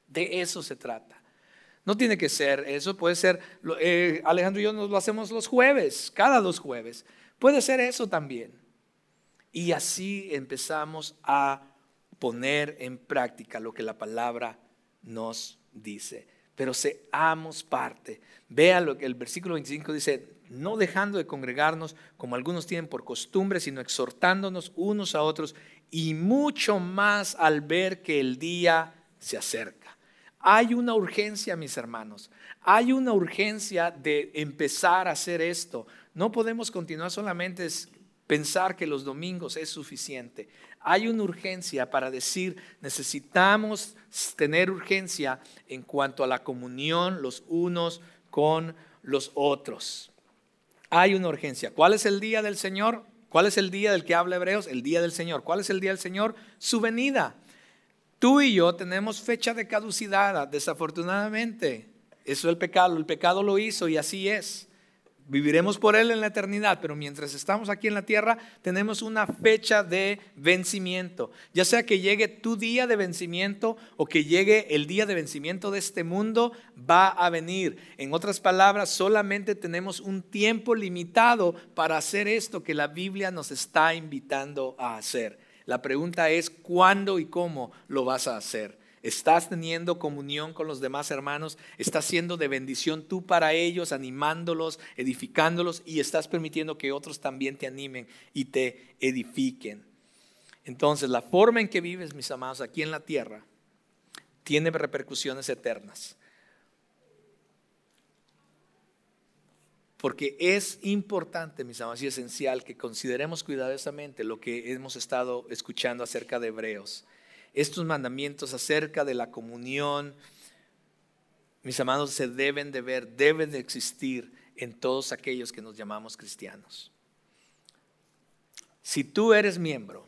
De eso se trata. No tiene que ser eso, puede ser, eh, Alejandro y yo nos lo hacemos los jueves, cada dos jueves. Puede ser eso también. Y así empezamos a poner en práctica lo que la palabra nos dice. Pero seamos parte. Vea lo que el versículo 25 dice, no dejando de congregarnos como algunos tienen por costumbre, sino exhortándonos unos a otros y mucho más al ver que el día se acerca. Hay una urgencia, mis hermanos. Hay una urgencia de empezar a hacer esto. No podemos continuar solamente pensar que los domingos es suficiente. Hay una urgencia para decir, necesitamos tener urgencia en cuanto a la comunión los unos con los otros. Hay una urgencia. ¿Cuál es el día del Señor? ¿Cuál es el día del que habla Hebreos? El día del Señor. ¿Cuál es el día del Señor? Su venida. Tú y yo tenemos fecha de caducidad, desafortunadamente. Eso es el pecado, el pecado lo hizo y así es. Viviremos por Él en la eternidad, pero mientras estamos aquí en la tierra tenemos una fecha de vencimiento. Ya sea que llegue tu día de vencimiento o que llegue el día de vencimiento de este mundo, va a venir. En otras palabras, solamente tenemos un tiempo limitado para hacer esto que la Biblia nos está invitando a hacer. La pregunta es cuándo y cómo lo vas a hacer. ¿Estás teniendo comunión con los demás hermanos? ¿Estás siendo de bendición tú para ellos, animándolos, edificándolos y estás permitiendo que otros también te animen y te edifiquen? Entonces, la forma en que vives, mis amados, aquí en la tierra, tiene repercusiones eternas. Porque es importante, mis amados, y esencial que consideremos cuidadosamente lo que hemos estado escuchando acerca de Hebreos. Estos mandamientos acerca de la comunión, mis amados, se deben de ver, deben de existir en todos aquellos que nos llamamos cristianos. Si tú eres miembro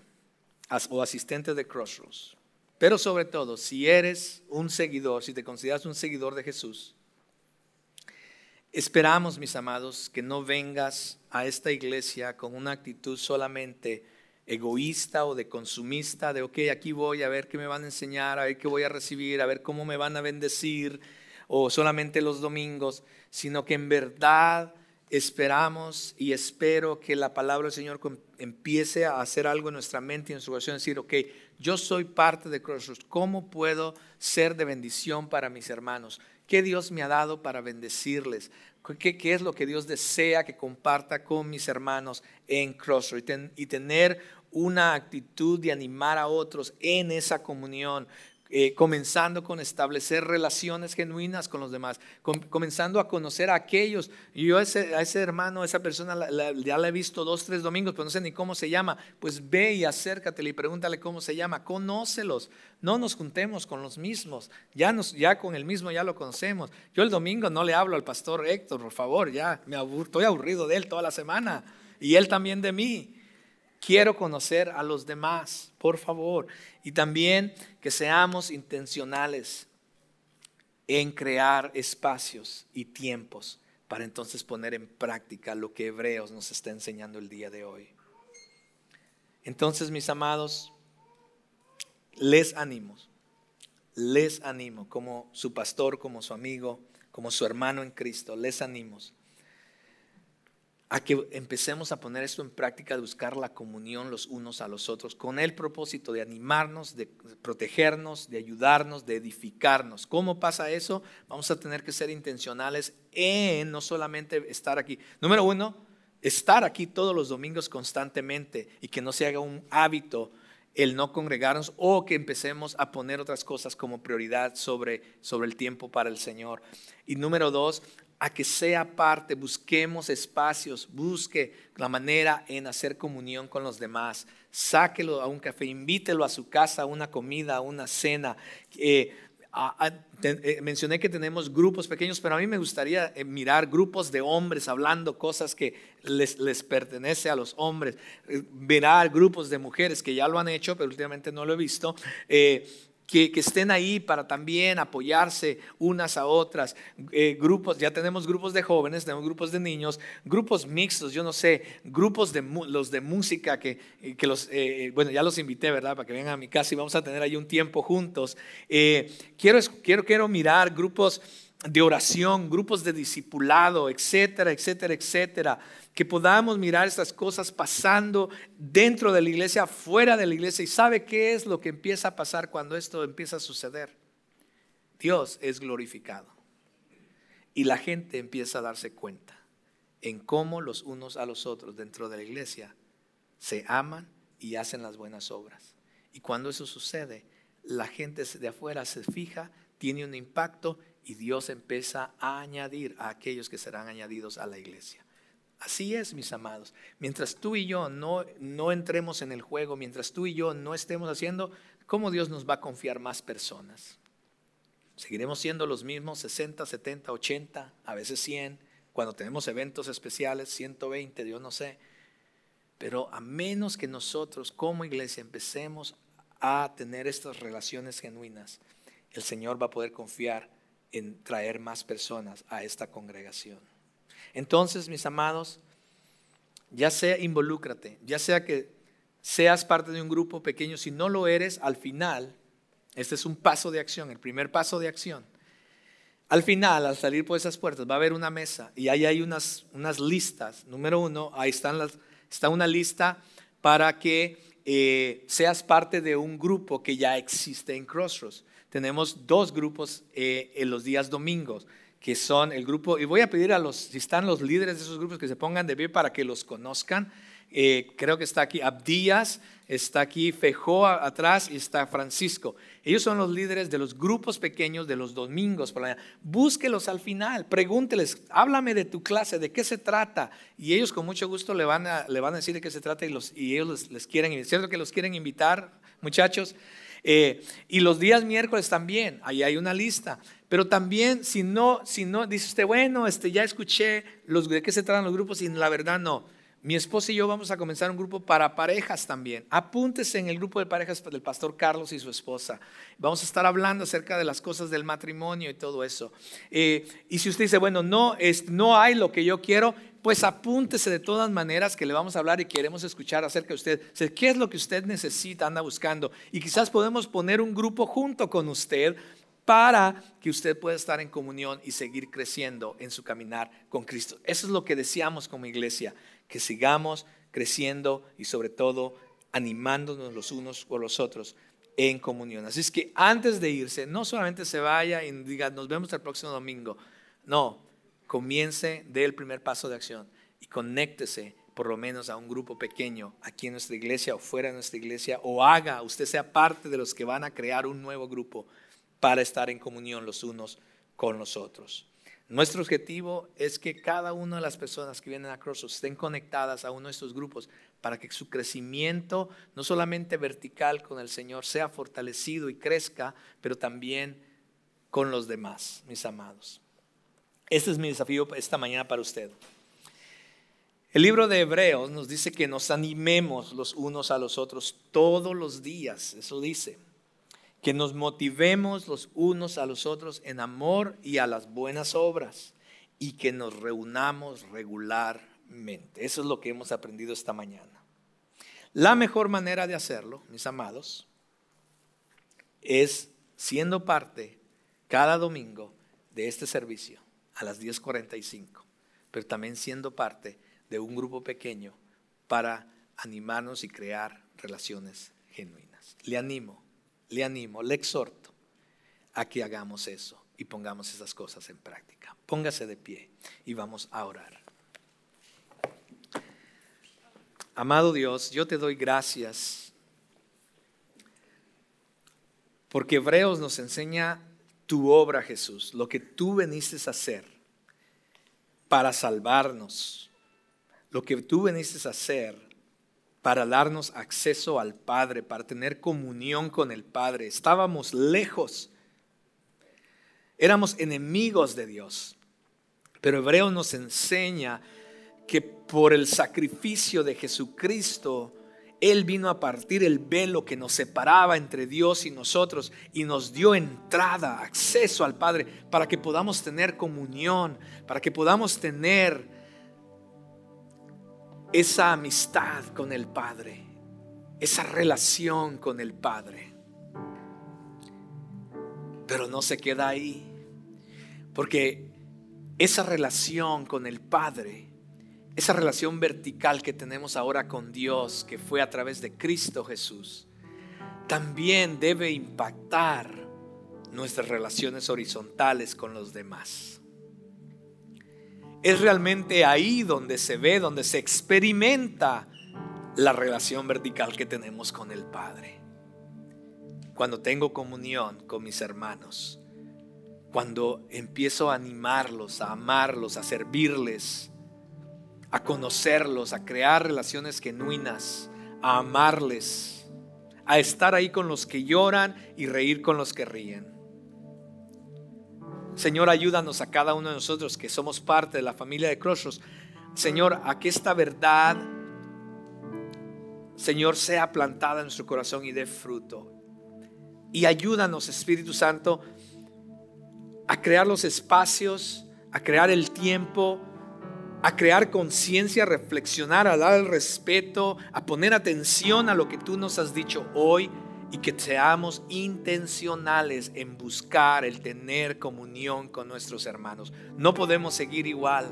o asistente de Crossroads, pero sobre todo, si eres un seguidor, si te consideras un seguidor de Jesús, esperamos, mis amados, que no vengas a esta iglesia con una actitud solamente egoísta o de consumista, de, ok, aquí voy a ver qué me van a enseñar, a ver qué voy a recibir, a ver cómo me van a bendecir, o solamente los domingos, sino que en verdad esperamos y espero que la palabra del Señor empiece a hacer algo en nuestra mente y en nuestra corazón, decir, ok, yo soy parte de Crossroads, ¿cómo puedo ser de bendición para mis hermanos? ¿Qué Dios me ha dado para bendecirles? ¿Qué, es lo que Dios desea que comparta con mis hermanos en Crossroads? Y, y tener una actitud de animar a otros en esa comunión, eh, comenzando con establecer relaciones genuinas con los demás, comenzando a conocer a aquellos. Yo a ese, hermano, a esa persona ya la he visto dos, tres domingos, pero no sé ni cómo se llama. Pues ve y acércatele y pregúntale cómo se llama. Conócelos. No nos juntemos con los mismos. Ya, con el mismo ya lo conocemos. Yo el domingo no le hablo al pastor Héctor, por favor, ya me estoy aburrido de él toda la semana. Y él también de mí. Quiero conocer a los demás, por favor. Y también que seamos intencionales en crear espacios y tiempos para entonces poner en práctica lo que Hebreos nos está enseñando el día de hoy. Entonces, mis amados, les animo, les animo como su pastor, como su amigo, como su hermano en Cristo, les animo a que empecemos a poner esto en práctica, de buscar la comunión los unos a los otros, con el propósito de animarnos, de protegernos, de ayudarnos, de edificarnos. ¿Cómo pasa eso? Vamos a tener que ser intencionales en no solamente estar aquí. Número uno, estar aquí todos los domingos constantemente y que no se haga un hábito el no congregarnos o que empecemos a poner otras cosas como prioridad sobre, sobre el tiempo para el Señor. Y número dos, a que sea parte, busquemos espacios, busque la manera en hacer comunión con los demás, sáquelo a un café, invítelo a su casa, a una comida, a una cena. Eh, eh, mencioné que tenemos grupos pequeños, pero a mí me gustaría eh, mirar grupos de hombres hablando cosas que les, les pertenece a los hombres, mirar grupos de mujeres que ya lo han hecho, pero últimamente no lo he visto que, estén ahí para también apoyarse unas a otras. Eh, grupos, ya tenemos grupos de jóvenes, tenemos grupos de niños, grupos mixtos, yo no sé, grupos de los de música que, eh, que los, eh, bueno, ya los invité, ¿verdad? Para que vengan a mi casa y vamos a tener ahí un tiempo juntos. quiero, quiero, quiero mirar grupos de oración, grupos de discipulado, etcétera, etcétera, etcétera que podamos mirar estas cosas pasando dentro de la iglesia, fuera de la iglesia. ¿Y sabe qué es lo que empieza a pasar cuando esto empieza a suceder? Dios es glorificado. Y la gente empieza a darse cuenta en cómo los unos a los otros dentro de la iglesia se aman y hacen las buenas obras. Y cuando eso sucede, la gente de afuera se fija, tiene un impacto y Dios empieza a añadir a aquellos que serán añadidos a la iglesia. Así es, mis amados. Mientras tú y yo no, no entremos en el juego, mientras tú y yo no estemos haciendo, ¿cómo Dios nos va a confiar más personas? Seguiremos siendo los mismos 60, 70, 80, a veces 100, cuando tenemos eventos especiales, 120, Dios no sé. Pero a menos que nosotros como iglesia empecemos a tener estas relaciones genuinas, el Señor va a poder confiar en traer más personas a esta congregación. Entonces, mis amados, ya sea involúcrate, ya sea que seas parte de un grupo pequeño, si no lo eres, al final, este es un paso de acción, el primer paso de acción. Al final, al salir por esas puertas, va a haber una mesa y ahí hay unas, unas listas. Número uno, ahí están las, está una lista para que eh, seas parte de un grupo que ya existe en Crossroads. Tenemos dos grupos eh, en los días domingos que son el grupo, y voy a pedir a los, si están los líderes de esos grupos, que se pongan de pie para que los conozcan. Eh, creo que está aquí Abdías, está aquí Fejó atrás y está Francisco. Ellos son los líderes de los grupos pequeños de los domingos por la Búsquelos al final, pregúnteles, háblame de tu clase, de qué se trata. Y ellos con mucho gusto le van a, le van a decir de qué se trata y, los, y ellos les, quieren, cierto que los quieren invitar, muchachos. Eh, y los días miércoles también, ahí hay una lista. Pero también, si no, si no, dice usted, bueno, este, ya escuché los, de qué se tratan los grupos y la verdad no. Mi esposa y yo vamos a comenzar un grupo para parejas también. Apúntese en el grupo de parejas del pastor Carlos y su esposa. Vamos a estar hablando acerca de las cosas del matrimonio y todo eso. Eh, y si usted dice, bueno, no, es, no hay lo que yo quiero, pues apúntese de todas maneras que le vamos a hablar y queremos escuchar acerca de usted. ¿Qué es lo que usted necesita, anda buscando? Y quizás podemos poner un grupo junto con usted para que usted pueda estar en comunión y seguir creciendo en su caminar con Cristo. Eso es lo que deseamos como iglesia, que sigamos creciendo y sobre todo animándonos los unos por los otros en comunión. Así es que antes de irse, no solamente se vaya y diga, nos vemos el próximo domingo. No, comience, dé el primer paso de acción y conéctese por lo menos a un grupo pequeño aquí en nuestra iglesia o fuera de nuestra iglesia o haga, usted sea parte de los que van a crear un nuevo grupo para estar en comunión los unos con los otros. Nuestro objetivo es que cada una de las personas que vienen a Cross estén conectadas a uno de estos grupos para que su crecimiento, no solamente vertical con el Señor, sea fortalecido y crezca, pero también con los demás, mis amados. Este es mi desafío esta mañana para usted. El libro de Hebreos nos dice que nos animemos los unos a los otros todos los días, eso dice que nos motivemos los unos a los otros en amor y a las buenas obras y que nos reunamos regularmente. Eso es lo que hemos aprendido esta mañana. La mejor manera de hacerlo, mis amados, es siendo parte cada domingo de este servicio a las 10.45, pero también siendo parte de un grupo pequeño para animarnos y crear relaciones genuinas. Le animo le animo, le exhorto a que hagamos eso y pongamos esas cosas en práctica. Póngase de pie y vamos a orar. Amado Dios, yo te doy gracias porque Hebreos nos enseña tu obra, Jesús, lo que tú veniste a hacer para salvarnos, lo que tú veniste a hacer para darnos acceso al Padre, para tener comunión con el Padre. Estábamos lejos, éramos enemigos de Dios. Pero Hebreo nos enseña que por el sacrificio de Jesucristo, Él vino a partir el velo que nos separaba entre Dios y nosotros y nos dio entrada, acceso al Padre, para que podamos tener comunión, para que podamos tener esa amistad con el Padre, esa relación con el Padre. Pero no se queda ahí, porque esa relación con el Padre, esa relación vertical que tenemos ahora con Dios, que fue a través de Cristo Jesús, también debe impactar nuestras relaciones horizontales con los demás. Es realmente ahí donde se ve, donde se experimenta la relación vertical que tenemos con el Padre. Cuando tengo comunión con mis hermanos, cuando empiezo a animarlos, a amarlos, a servirles, a conocerlos, a crear relaciones genuinas, a amarles, a estar ahí con los que lloran y reír con los que ríen. Señor, ayúdanos a cada uno de nosotros que somos parte de la familia de Crossroads. Señor, a que esta verdad, Señor, sea plantada en nuestro corazón y dé fruto. Y ayúdanos, Espíritu Santo, a crear los espacios, a crear el tiempo, a crear conciencia, a reflexionar, a dar el respeto, a poner atención a lo que tú nos has dicho hoy y que seamos intencionales en buscar el tener comunión con nuestros hermanos. No podemos seguir igual.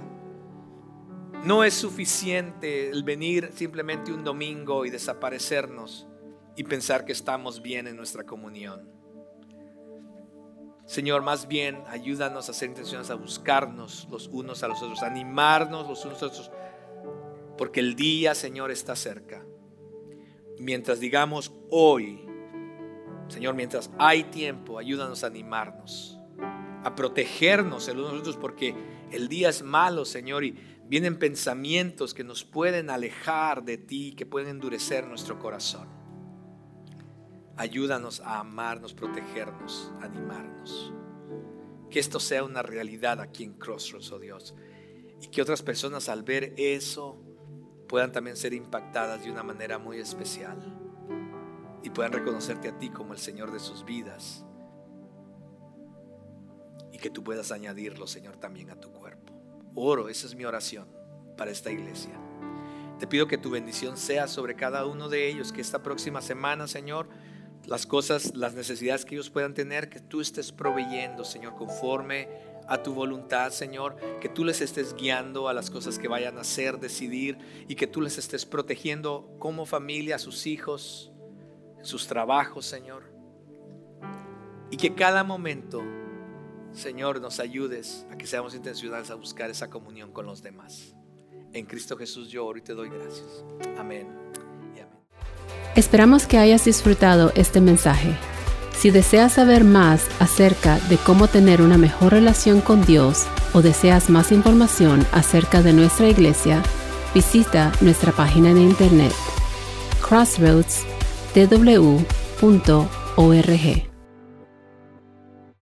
No es suficiente el venir simplemente un domingo y desaparecernos y pensar que estamos bien en nuestra comunión. Señor, más bien ayúdanos a ser intenciones a buscarnos los unos a los otros, animarnos los unos a los otros, porque el día, Señor, está cerca. Mientras digamos hoy, Señor, mientras hay tiempo, ayúdanos a animarnos, a protegernos el uno los otros, porque el día es malo, Señor, y vienen pensamientos que nos pueden alejar de ti, que pueden endurecer nuestro corazón. Ayúdanos a amarnos, protegernos, animarnos. Que esto sea una realidad aquí en Crossroads, oh Dios. Y que otras personas al ver eso puedan también ser impactadas de una manera muy especial. Y puedan reconocerte a ti como el Señor de sus vidas. Y que tú puedas añadirlo, Señor, también a tu cuerpo. Oro, esa es mi oración para esta iglesia. Te pido que tu bendición sea sobre cada uno de ellos, que esta próxima semana, Señor, las cosas, las necesidades que ellos puedan tener, que tú estés proveyendo, Señor, conforme a tu voluntad, Señor, que tú les estés guiando a las cosas que vayan a hacer, decidir y que tú les estés protegiendo como familia, a sus hijos, sus trabajos, Señor. Y que cada momento, Señor, nos ayudes a que seamos intencionales a buscar esa comunión con los demás. En Cristo Jesús yo oro y te doy gracias. Amén. Esperamos que hayas disfrutado este mensaje. Si deseas saber más acerca de cómo tener una mejor relación con Dios o deseas más información acerca de nuestra iglesia, visita nuestra página de internet crossroadstw.org.